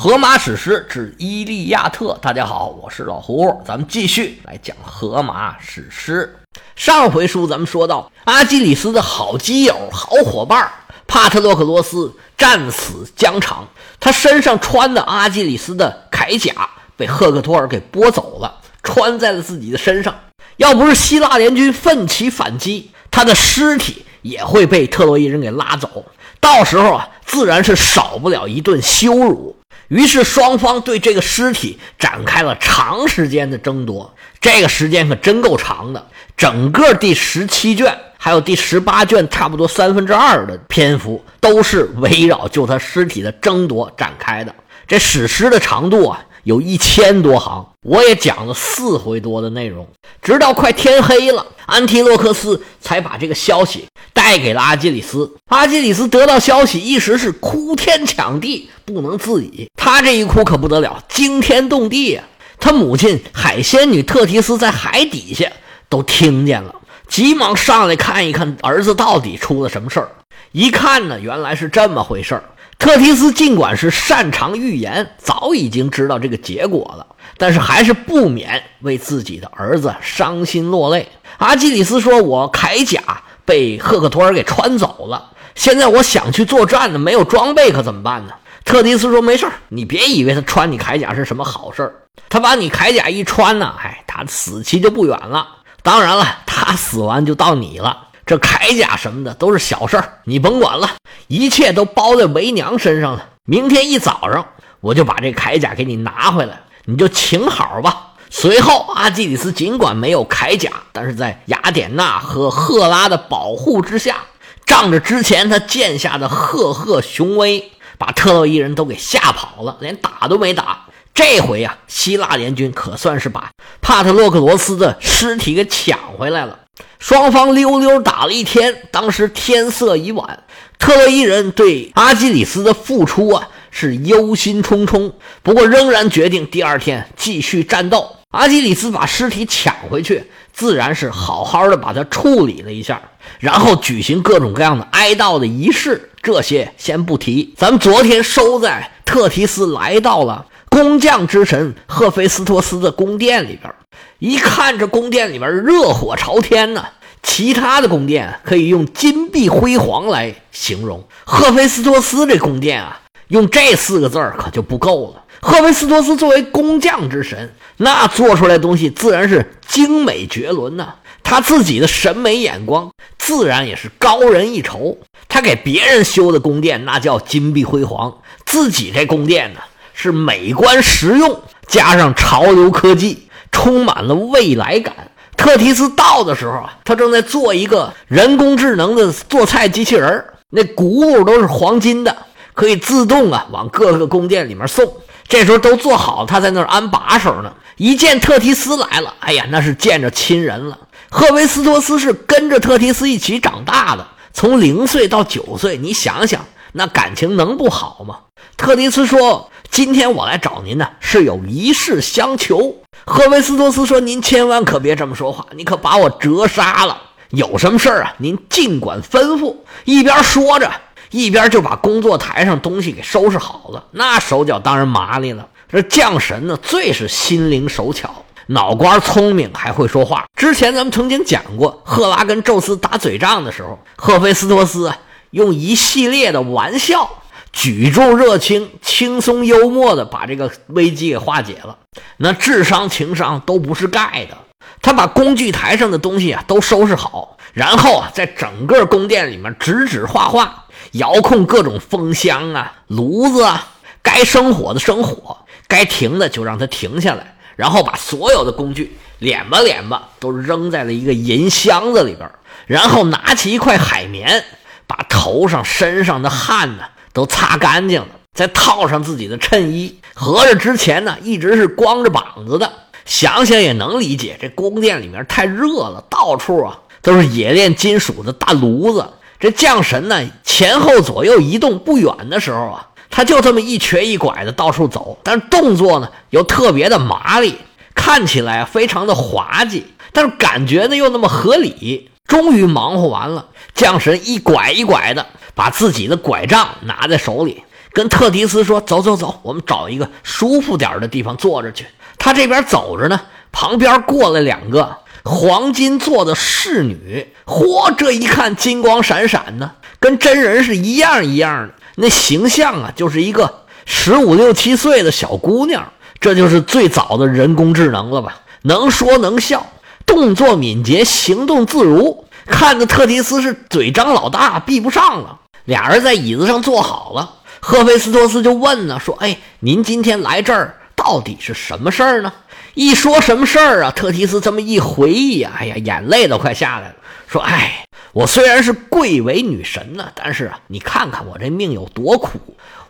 荷马史诗之《伊利亚特》，大家好，我是老胡，咱们继续来讲荷马史诗。上回书咱们说到，阿基里斯的好基友、好伙伴帕特洛克罗斯战死疆场，他身上穿的阿基里斯的铠甲被赫克托尔给剥走了，穿在了自己的身上。要不是希腊联军奋起反击，他的尸体也会被特洛伊人给拉走，到时候啊，自然是少不了一顿羞辱。于是双方对这个尸体展开了长时间的争夺，这个时间可真够长的。整个第十七卷还有第十八卷，差不多三分之二的篇幅都是围绕就他尸体的争夺展开的。这史诗的长度啊，有一千多行，我也讲了四回多的内容，直到快天黑了，安提洛克斯才把这个消息。带给了阿基里斯，阿基里斯得到消息，一时是哭天抢地，不能自已。他这一哭可不得了，惊天动地呀！他母亲海仙女特提斯在海底下都听见了，急忙上来看一看儿子到底出了什么事儿。一看呢，原来是这么回事儿。特提斯尽管是擅长预言，早已经知道这个结果了，但是还是不免为自己的儿子伤心落泪。阿基里斯说：“我铠甲。”被赫克托尔给穿走了，现在我想去作战呢，没有装备可怎么办呢？特迪斯说：“没事你别以为他穿你铠甲是什么好事他把你铠甲一穿呢，哎，他死期就不远了。当然了，他死完就到你了。这铠甲什么的都是小事儿，你甭管了，一切都包在为娘身上了。明天一早上，我就把这铠甲给你拿回来，你就请好吧。”随后，阿基里斯尽管没有铠甲，但是在雅典娜和赫拉的保护之下，仗着之前他剑下的赫赫雄威，把特洛伊人都给吓跑了，连打都没打。这回呀，希腊联军可算是把帕特洛克罗斯的尸体给抢回来了。双方溜溜打了一天，当时天色已晚，特洛伊人对阿基里斯的付出啊是忧心忡忡，不过仍然决定第二天继续战斗。阿基里斯把尸体抢回去，自然是好好的把它处理了一下，然后举行各种各样的哀悼的仪式。这些先不提，咱们昨天收在特提斯来到了工匠之神赫菲斯托斯的宫殿里边，一看这宫殿里边热火朝天呢，其他的宫殿可以用金碧辉煌来形容，赫菲斯托斯这宫殿啊，用这四个字可就不够了。赫菲斯托斯作为工匠之神，那做出来东西自然是精美绝伦呐。他自己的审美眼光自然也是高人一筹。他给别人修的宫殿那叫金碧辉煌，自己这宫殿呢是美观实用，加上潮流科技，充满了未来感。特提斯到的时候啊，他正在做一个人工智能的做菜机器人那轱辘都是黄金的，可以自动啊往各个宫殿里面送。这时候都做好了，他在那儿安把手呢。一见特提斯来了，哎呀，那是见着亲人了。赫维斯托斯是跟着特提斯一起长大的，从零岁到九岁，你想想，那感情能不好吗？特提斯说：“今天我来找您呢，是有一事相求。”赫维斯托斯说：“您千万可别这么说话，你可把我折杀了。有什么事儿啊？您尽管吩咐。”一边说着。一边就把工作台上东西给收拾好了，那手脚当然麻利了。这将神呢，最是心灵手巧，脑瓜聪明，还会说话。之前咱们曾经讲过，赫拉跟宙斯打嘴仗的时候，赫菲斯托斯用一系列的玩笑，举重热轻，轻松幽默的把这个危机给化解了。那智商情商都不是盖的，他把工具台上的东西啊都收拾好，然后啊，在整个宫殿里面指指画画。遥控各种风箱啊、炉子啊，该生火的生火，该停的就让它停下来，然后把所有的工具敛吧敛吧都扔在了一个银箱子里边，然后拿起一块海绵，把头上、身上的汗呢都擦干净了，再套上自己的衬衣。合着之前呢一直是光着膀子的，想想也能理解，这宫殿里面太热了，到处啊都是冶炼金属的大炉子。这将神呢，前后左右移动不远的时候啊，他就这么一瘸一拐的到处走，但是动作呢又特别的麻利，看起来非常的滑稽，但是感觉呢又那么合理。终于忙活完了，将神一拐一拐的把自己的拐杖拿在手里，跟特提斯说：“走走走，我们找一个舒服点的地方坐着去。”他这边走着呢，旁边过来两个黄金做的侍女，嚯，这一看金光闪闪的，跟真人是一样一样的，那形象啊，就是一个十五六七岁的小姑娘。这就是最早的人工智能了吧？能说能笑，动作敏捷，行动自如，看的特提斯是嘴张老大，闭不上了。俩人在椅子上坐好了，赫菲斯托斯就问呢，说：“哎，您今天来这儿到底是什么事儿呢？”一说什么事儿啊，特提斯这么一回忆啊，哎呀，眼泪都快下来了，说：“哎，我虽然是贵为女神呢，但是啊，你看看我这命有多苦，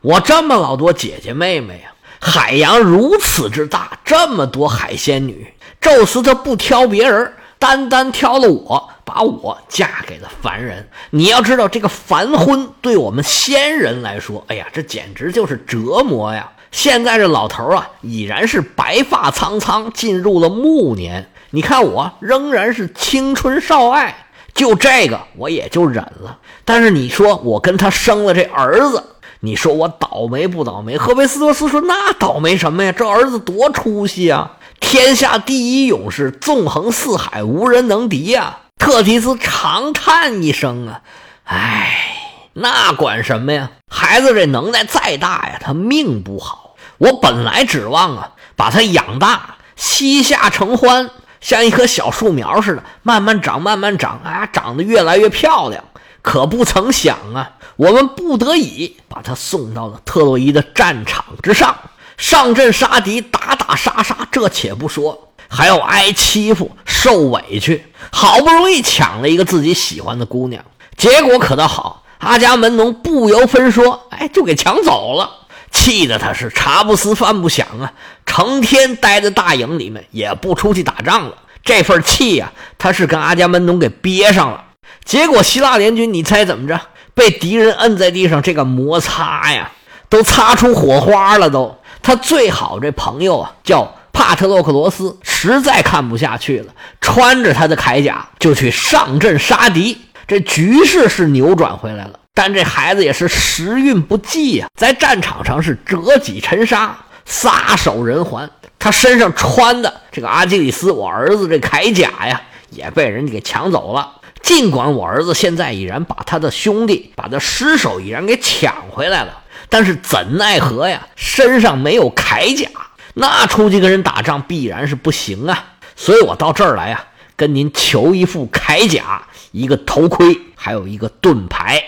我这么老多姐姐妹妹呀。”海洋如此之大，这么多海仙女，宙斯他不挑别人，单单挑了我，把我嫁给了凡人。你要知道，这个凡婚对我们仙人来说，哎呀，这简直就是折磨呀！现在这老头啊，已然是白发苍苍，进入了暮年。你看我仍然是青春少爱，就这个我也就忍了。但是你说我跟他生了这儿子。你说我倒霉不倒霉？赫菲斯托斯说：“那倒霉什么呀？这儿子多出息啊！天下第一勇士，纵横四海无人能敌呀！”特提斯长叹一声啊，唉，那管什么呀？孩子这能耐再大呀，他命不好。我本来指望啊，把他养大，膝下承欢，像一棵小树苗似的，慢慢长，慢慢长，啊，长得越来越漂亮。可不曾想啊，我们不得已把他送到了特洛伊的战场之上，上阵杀敌，打打杀杀。这且不说，还要挨欺负、受委屈。好不容易抢了一个自己喜欢的姑娘，结果可倒好，阿伽门农不由分说，哎，就给抢走了。气得他是茶不思饭不想啊，成天待在大营里面，也不出去打仗了。这份气呀，他是跟阿伽门农给憋上了。结果，希腊联军，你猜怎么着？被敌人摁在地上，这个摩擦呀，都擦出火花了。都，他最好这朋友啊，叫帕特洛克罗斯，实在看不下去了，穿着他的铠甲就去上阵杀敌。这局势是扭转回来了，但这孩子也是时运不济呀，在战场上是折戟沉沙，撒手人寰。他身上穿的这个阿基里斯，我儿子这铠甲呀，也被人给抢走了。尽管我儿子现在已然把他的兄弟、把他尸首已然给抢回来了，但是怎奈何呀？身上没有铠甲，那出去跟人打仗必然是不行啊！所以我到这儿来呀，跟您求一副铠甲、一个头盔，还有一个盾牌。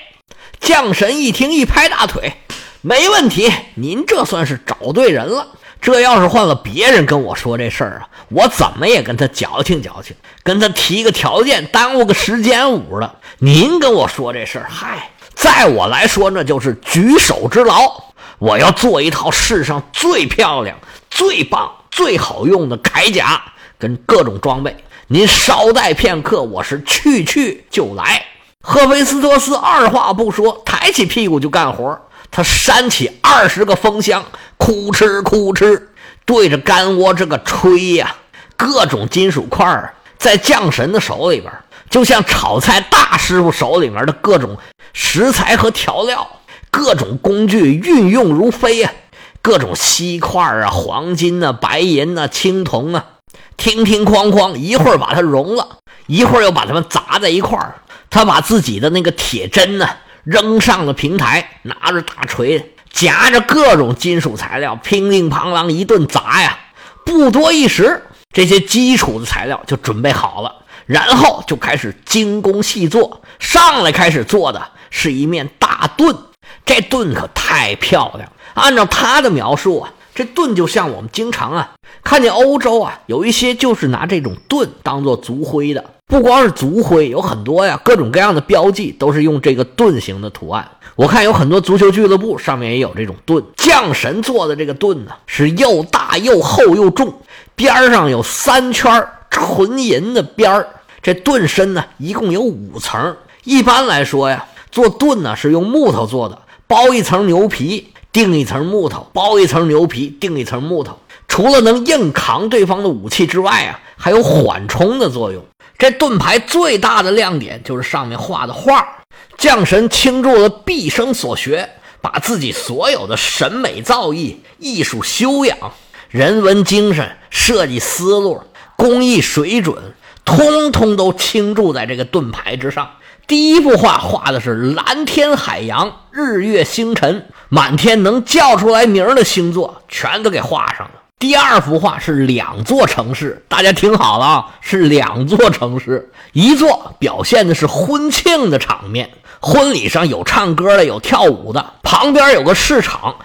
将神一听，一拍大腿，没问题，您这算是找对人了。这要是换了别人跟我说这事儿啊，我怎么也跟他矫情矫情，跟他提个条件，耽误个时间五的。您跟我说这事儿，嗨，在我来说那就是举手之劳。我要做一套世上最漂亮、最棒、最好用的铠甲跟各种装备。您稍待片刻，我是去去就来。赫菲斯托斯二话不说，抬起屁股就干活。他扇起二十个风箱，哭哧哭哧，对着干窝这个吹呀，各种金属块儿在将神的手里边，就像炒菜大师傅手里面的各种食材和调料，各种工具运用如飞啊，各种锡块啊、黄金啊、白银啊、青铜啊，听听哐哐，一会儿把它融了，一会儿又把它们砸在一块儿，他把自己的那个铁针呢。扔上了平台，拿着大锤夹着各种金属材料，乒乒乓啷一顿砸呀！不多一时，这些基础的材料就准备好了，然后就开始精工细作。上来开始做的是一面大盾，这盾可太漂亮。按照他的描述啊，这盾就像我们经常啊看见欧洲啊有一些就是拿这种盾当做族徽的。不光是族徽，有很多呀，各种各样的标记都是用这个盾形的图案。我看有很多足球俱乐部上面也有这种盾。将神做的这个盾呢，是又大又厚又重，边上有三圈纯银的边儿。这盾身呢，一共有五层。一般来说呀，做盾呢是用木头做的，包一层牛皮，钉一层木头，包一层牛皮，钉一层木头。除了能硬扛对方的武器之外啊，还有缓冲的作用。这盾牌最大的亮点就是上面画的画，将神倾注了毕生所学，把自己所有的审美造诣、艺术修养、人文精神、设计思路、工艺水准，通通都倾注在这个盾牌之上。第一幅画画的是蓝天海洋、日月星辰，满天能叫出来名的星座全都给画上了。第二幅画是两座城市，大家听好了啊，是两座城市，一座表现的是婚庆的场面，婚礼上有唱歌的，有跳舞的，旁边有个市场，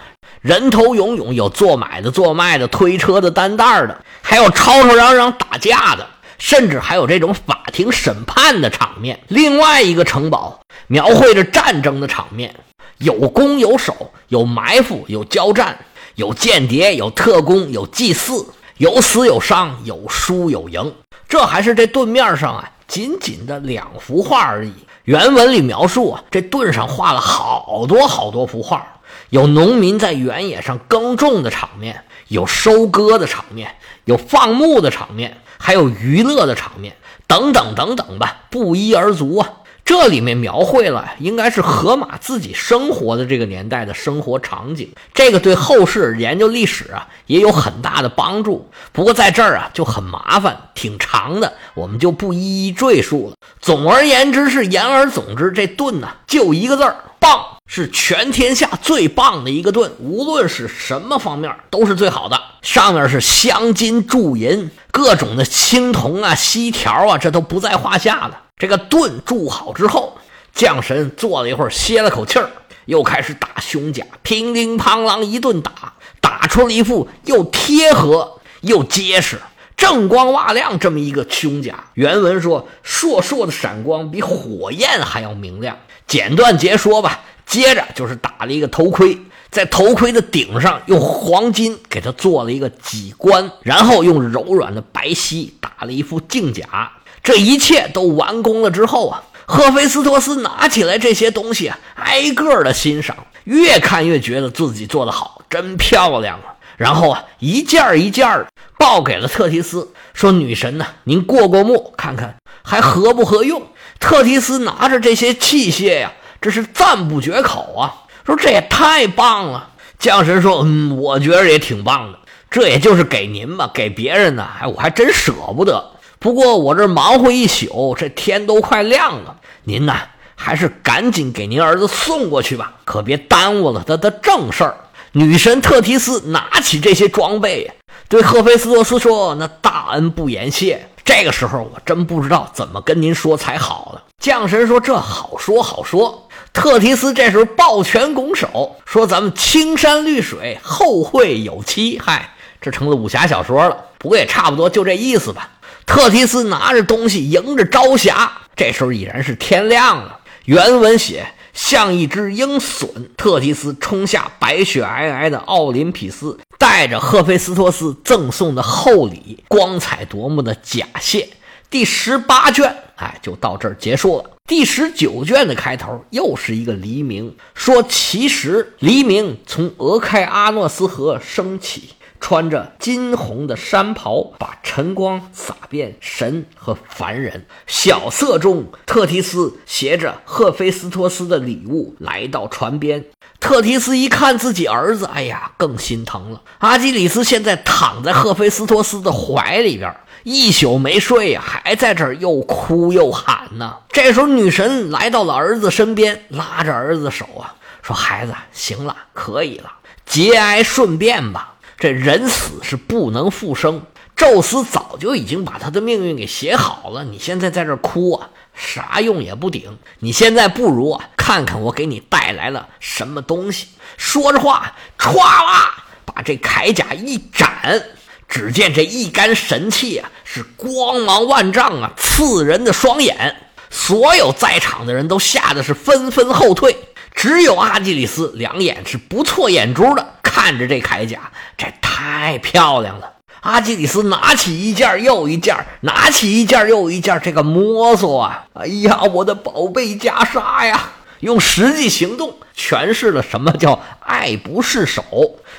人头涌涌，有做买的、做卖的、推车的、担袋的，还有吵吵嚷嚷打架的。甚至还有这种法庭审判的场面。另外一个城堡描绘着战争的场面，有攻有守，有埋伏，有交战，有间谍，有特工，有祭祀，有死有伤，有输有赢。这还是这盾面上啊，仅仅的两幅画而已。原文里描述啊，这盾上画了好多好多幅画，有农民在原野上耕种的场面，有收割的场面，有放牧的场面。还有娱乐的场面，等等等等吧，不一而足啊。这里面描绘了，应该是河马自己生活的这个年代的生活场景，这个对后世研究历史啊也有很大的帮助。不过在这儿啊就很麻烦，挺长的，我们就不一一赘述了。总而言之是言而总之，这盾呢就一个字儿棒。是全天下最棒的一个盾，无论是什么方面都是最好的。上面是镶金铸银，各种的青铜啊、锡条啊，这都不在话下的。这个盾铸好之后，将神坐了一会儿，歇了口气儿，又开始打胸甲，乒铃乓啷一顿打，打出了一副又贴合又结实、锃光瓦亮这么一个胸甲。原文说：“烁烁的闪光，比火焰还要明亮。”简短截说吧。接着就是打了一个头盔，在头盔的顶上用黄金给他做了一个脊冠，然后用柔软的白皙打了一副镜甲。这一切都完工了之后啊，赫菲斯托斯拿起来这些东西啊，挨个的欣赏，越看越觉得自己做的好，真漂亮啊。然后啊，一件一件的报给了特提斯，说：“女神呢，您过过目，看看还合不合用。”特提斯拿着这些器械呀。这是赞不绝口啊！说这也太棒了。将神说：“嗯，我觉得也挺棒的。这也就是给您吧，给别人呢，哎，我还真舍不得。不过我这忙活一宿，这天都快亮了。您呢，还是赶紧给您儿子送过去吧，可别耽误了他的正事儿。”女神特提斯拿起这些装备，对赫菲斯托斯说：“那大恩不言谢。这个时候，我真不知道怎么跟您说才好了。”将神说：“这好说好说。”特提斯这时候抱拳拱手说：“咱们青山绿水，后会有期。”嗨，这成了武侠小说了。不过也差不多就这意思吧。特提斯拿着东西迎着朝霞，这时候已然是天亮了。原文写像一只鹰隼，特提斯冲下白雪皑皑的奥林匹斯，带着赫菲斯托斯赠送的厚礼，光彩夺目的甲谢。第十八卷，哎，就到这儿结束了。第十九卷的开头又是一个黎明，说其实黎明从俄开阿诺斯河升起，穿着金红的山袍，把晨光洒遍神和凡人。小色中，特提斯携着赫菲斯托斯的礼物来到船边。特提斯一看自己儿子，哎呀，更心疼了。阿基里斯现在躺在赫菲斯托斯的怀里边。一宿没睡呀，还在这儿又哭又喊呢。这时候，女神来到了儿子身边，拉着儿子手啊，说：“孩子，行了，可以了，节哀顺变吧。这人死是不能复生，宙斯早就已经把他的命运给写好了。你现在在这哭啊，啥用也不顶。你现在不如啊，看看我给你带来了什么东西。”说着话，歘啦，把这铠甲一展。只见这一杆神器啊，是光芒万丈啊，刺人的双眼。所有在场的人都吓得是纷纷后退，只有阿基里斯两眼是不错眼珠的看着这铠甲，这太漂亮了。阿基里斯拿起一件又一件，拿起一件又一件，这个摸索啊，哎呀，我的宝贝袈裟呀！用实际行动诠释了什么叫爱不释手。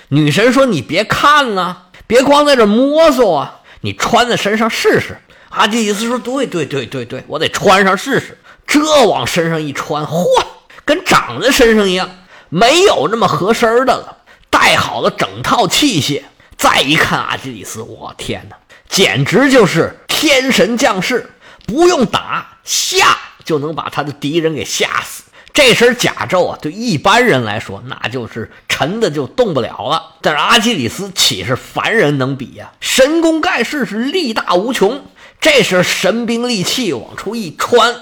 女神说：“你别看了。”别光在这摸索啊！你穿在身上试试。阿基里斯说：“对对对对对，我得穿上试试。”这往身上一穿，嚯，跟长在身上一样，没有那么合身的了。带好了整套器械，再一看阿基里斯，我天哪，简直就是天神降世，不用打吓就能把他的敌人给吓死。这身甲胄啊，对一般人来说那就是沉的就动不了了。但是阿基里斯岂是凡人能比呀？神功盖世，是力大无穷。这身神兵利器往出一穿，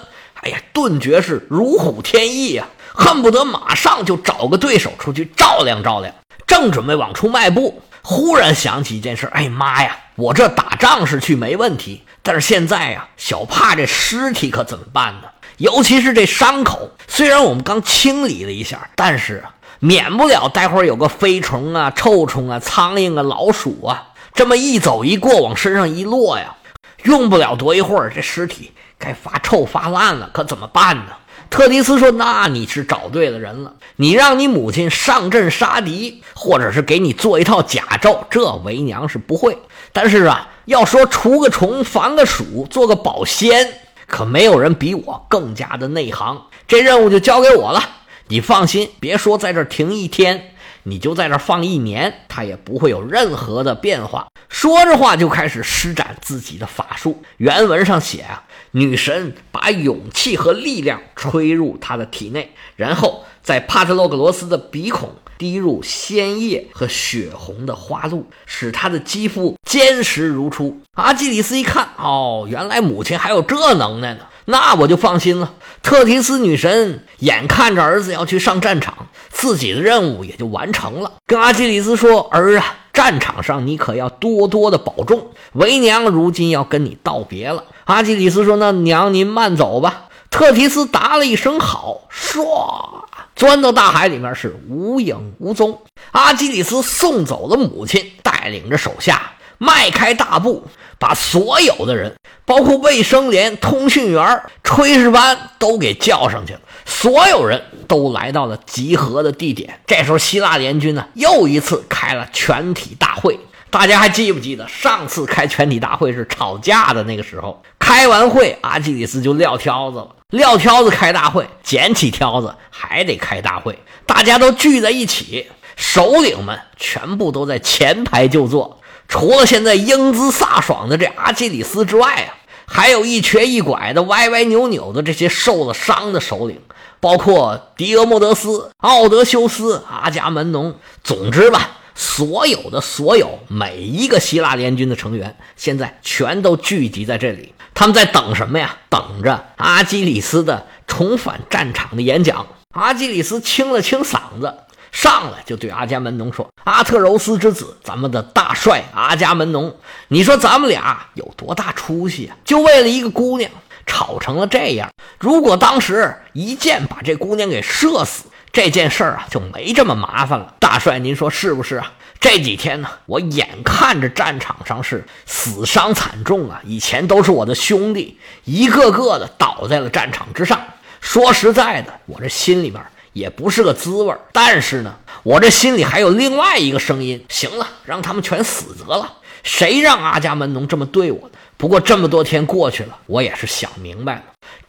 哎呀，顿觉是如虎添翼呀，恨不得马上就找个对手出去照亮照亮。正准备往出迈步，忽然想起一件事：哎妈呀，我这打仗是去没问题，但是现在呀，小帕这尸体可怎么办呢？尤其是这伤口，虽然我们刚清理了一下，但是，免不了待会儿有个飞虫啊、臭虫啊、苍蝇啊、老鼠啊，这么一走一过往身上一落呀，用不了多一会儿，这尸体该发臭发烂了，可怎么办呢？特迪斯说：“那你是找对了人了。你让你母亲上阵杀敌，或者是给你做一套甲胄，这为娘是不会。但是啊，要说除个虫、防个鼠、做个保鲜，可没有人比我更加的内行。这任务就交给我了。你放心，别说在这停一天，你就在这放一年，他也不会有任何的变化。”说着话就开始施展自己的法术。原文上写啊。女神把勇气和力量吹入他的体内，然后在帕特洛格罗斯的鼻孔滴入鲜液和血红的花露，使他的肌肤坚实如初。阿基里斯一看，哦，原来母亲还有这能耐呢，那我就放心了。特提斯女神眼看着儿子要去上战场，自己的任务也就完成了，跟阿基里斯说：“儿啊。”战场上你可要多多的保重，为娘如今要跟你道别了。阿基里斯说：“那娘您慢走吧。”特提斯答了一声好，唰，钻到大海里面是无影无踪。阿基里斯送走了母亲，带领着手下迈开大步，把所有的人，包括卫生连、通讯员、炊事班都给叫上去了。所有人都来到了集合的地点。这时候，希腊联军呢又一次开了全体大会。大家还记不记得上次开全体大会是吵架的那个时候？开完会，阿基里斯就撂挑子了。撂挑子开大会，捡起挑子还得开大会。大家都聚在一起，首领们全部都在前排就坐，除了现在英姿飒爽的这阿基里斯之外啊。还有一瘸一拐的、歪歪扭扭的这些受了伤的首领，包括狄俄莫德斯、奥德修斯、阿伽门农。总之吧，所有的所有每一个希腊联军的成员，现在全都聚集在这里。他们在等什么呀？等着阿基里斯的重返战场的演讲。阿基里斯清了清嗓子。上来就对阿伽门农说：“阿特柔斯之子，咱们的大帅阿伽门农，你说咱们俩有多大出息啊？就为了一个姑娘，吵成了这样。如果当时一箭把这姑娘给射死，这件事儿啊就没这么麻烦了。大帅，您说是不是啊？这几天呢，我眼看着战场上是死伤惨重啊，以前都是我的兄弟，一个个的倒在了战场之上。说实在的，我这心里边……”也不是个滋味但是呢，我这心里还有另外一个声音。行了，让他们全死得了。谁让阿伽门农这么对我的？不过这么多天过去了，我也是想明白了，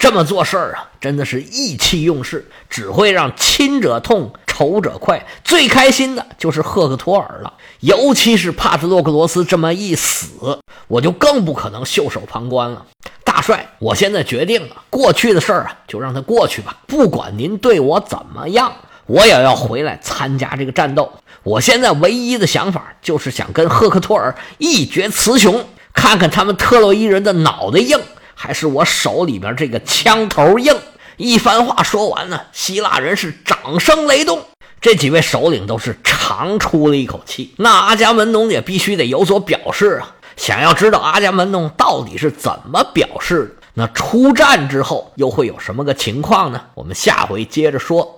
这么做事儿啊，真的是意气用事，只会让亲者痛，仇者快。最开心的就是赫克托尔了，尤其是帕特洛克罗斯这么一死，我就更不可能袖手旁观了。大帅，我现在决定了，过去的事儿啊，就让它过去吧。不管您对我怎么样，我也要回来参加这个战斗。我现在唯一的想法就是想跟赫克托尔一决雌雄，看看他们特洛伊人的脑袋硬，还是我手里边这个枪头硬。一番话说完呢，希腊人是掌声雷动，这几位首领都是长出了一口气。那阿伽门农也必须得有所表示啊。想要知道阿伽门农到底是怎么表示的，那出战之后又会有什么个情况呢？我们下回接着说。